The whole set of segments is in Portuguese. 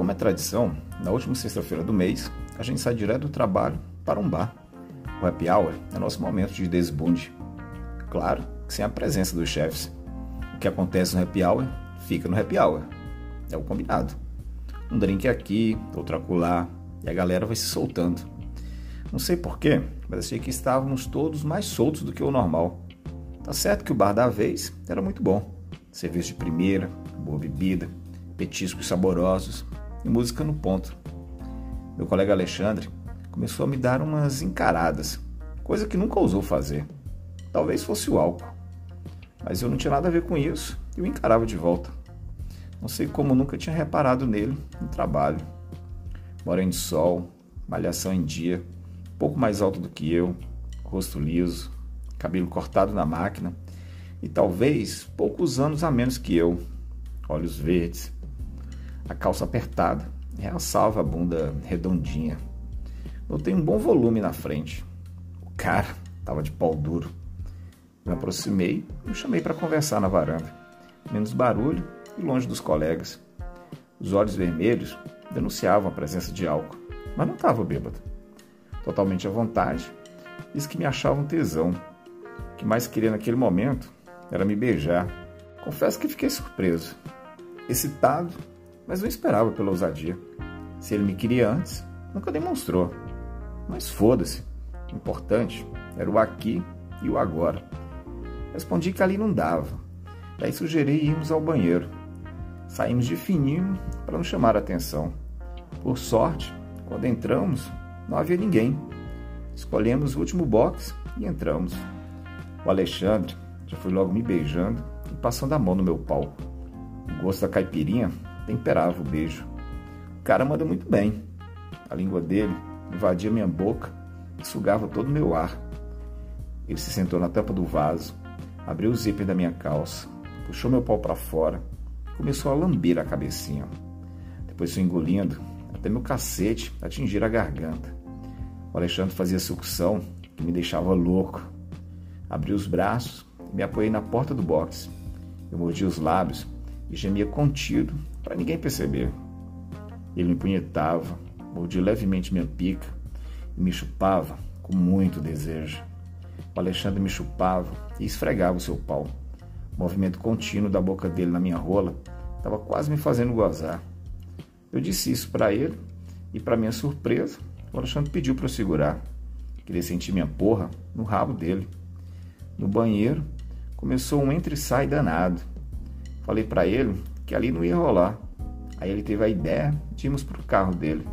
como é tradição, na última sexta-feira do mês, a gente sai direto do trabalho para um bar. O happy hour é nosso momento de desbunde. Claro sem a presença dos chefes. O que acontece no happy hour, fica no happy hour. É o combinado. Um drink aqui, outro acolá, e a galera vai se soltando. Não sei porquê, mas achei que estávamos todos mais soltos do que o normal. Tá certo que o bar da vez era muito bom. Cerveja de primeira, boa bebida, petiscos saborosos e música no ponto. Meu colega Alexandre começou a me dar umas encaradas, coisa que nunca ousou fazer. Talvez fosse o álcool. Mas eu não tinha nada a ver com isso e o encarava de volta. Não sei como nunca tinha reparado nele no trabalho. Moreno de sol, malhação em dia, pouco mais alto do que eu, rosto liso, cabelo cortado na máquina e talvez poucos anos a menos que eu, olhos verdes, a calça apertada, realçava a bunda redondinha. Notei um bom volume na frente. O cara estava de pau duro. Me aproximei e o chamei para conversar na varanda. Menos barulho e longe dos colegas. Os olhos vermelhos denunciavam a presença de álcool, mas não estava bêbado. Totalmente à vontade, disse que me achava um tesão. O que mais queria naquele momento era me beijar. Confesso que fiquei surpreso, excitado, mas não esperava pela ousadia. Se ele me queria antes, nunca demonstrou. Mas foda-se. Importante era o aqui e o agora. Respondi que ali não dava. Daí sugeri irmos ao banheiro. Saímos de fininho para não chamar atenção. Por sorte, quando entramos, não havia ninguém. Escolhemos o último box e entramos. O Alexandre já foi logo me beijando e passando a mão no meu pau. O gosto da caipirinha temperava o beijo. O cara manda muito bem. A língua dele invadia minha boca e sugava todo o meu ar. Ele se sentou na tampa do vaso, abriu o zíper da minha calça, puxou meu pau para fora começou a lamber a cabecinha. Depois foi engolindo até meu cacete atingir a garganta. O Alexandre fazia sucção que me deixava louco. Abri os braços e me apoiei na porta do box. Eu mordi os lábios e gemia contido para ninguém perceber. Ele me punhetava, mordia levemente minha pica e me chupava com muito desejo. O Alexandre me chupava e esfregava o seu pau. O movimento contínuo da boca dele na minha rola estava quase me fazendo gozar. Eu disse isso para ele e, para minha surpresa, o Alexandre pediu para eu segurar. Queria sentir minha porra no rabo dele. No banheiro, começou um entre-sai danado. Falei para ele que ali não ia rolar. Aí ele teve a ideia de irmos para o carro dele,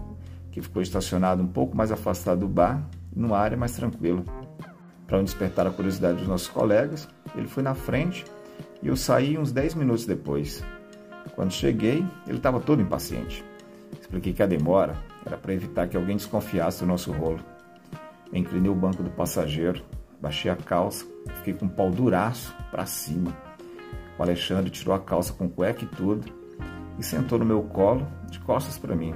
que ficou estacionado um pouco mais afastado do bar, numa área mais tranquila. Para não despertar a curiosidade dos nossos colegas, ele foi na frente e eu saí uns 10 minutos depois. Quando cheguei, ele estava todo impaciente. Expliquei que a demora era para evitar que alguém desconfiasse do nosso rolo. Eu inclinei o banco do passageiro, baixei a calça, fiquei com o pau duraço para cima. O Alexandre tirou a calça com cueca e tudo e sentou no meu colo, de costas para mim.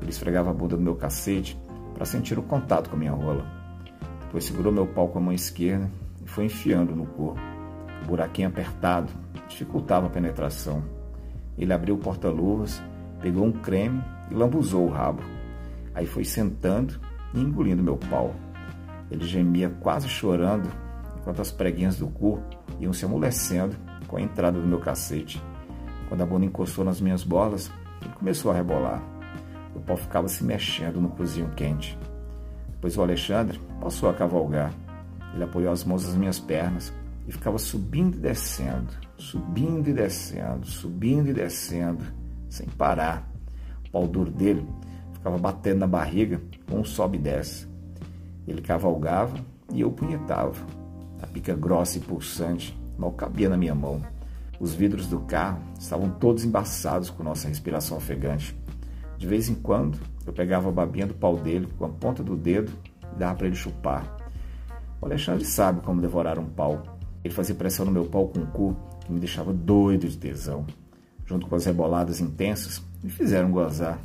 Ele esfregava a bunda no meu cacete para sentir o contato com a minha rola. Depois segurou meu pau com a mão esquerda e foi enfiando no corpo. O buraquinho apertado dificultava a penetração. Ele abriu o porta-luvas, pegou um creme e lambuzou o rabo. Aí foi sentando e engolindo meu pau. Ele gemia quase chorando, enquanto as preguinhas do cu iam se amolecendo com a entrada do meu cacete. Quando a bunda encostou nas minhas bolas, ele começou a rebolar. O pau ficava se mexendo no cozinho quente. Depois o Alexandre passou a cavalgar. Ele apoiou as mãos nas minhas pernas e ficava subindo e descendo, subindo e descendo, subindo e descendo, sem parar. O pau duro dele ficava batendo na barriga com um sobe e desce. Ele cavalgava e eu punhetava. A pica grossa e pulsante mal cabia na minha mão. Os vidros do carro estavam todos embaçados com nossa respiração ofegante. De vez em quando, eu pegava a babinha do pau dele com a ponta do dedo e dava para ele chupar. O Alexandre sabe como devorar um pau. Ele fazia pressão no meu pau com o cu, que me deixava doido de tesão. Junto com as reboladas intensas, me fizeram gozar.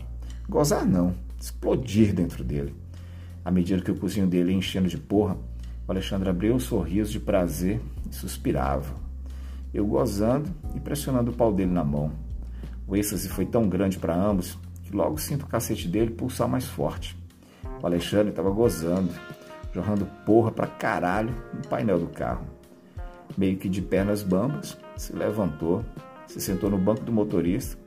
Gozar não, explodir dentro dele. À medida que o cozinho dele ia enchendo de porra, o Alexandre abriu um sorriso de prazer e suspirava. Eu gozando e pressionando o pau dele na mão. O êxtase foi tão grande para ambos que logo sinto o cacete dele pulsar mais forte. O Alexandre estava gozando, jorrando porra pra caralho no painel do carro. Meio que de pernas bambas, se levantou, se sentou no banco do motorista,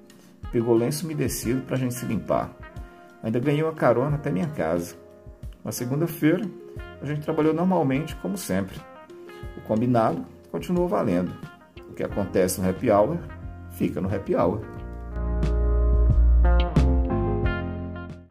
pegou lenço umedecido pra gente se limpar. Ainda ganhei uma carona até minha casa. Na segunda-feira, a gente trabalhou normalmente, como sempre. O combinado continuou valendo. O que acontece no happy hour, fica no happy hour.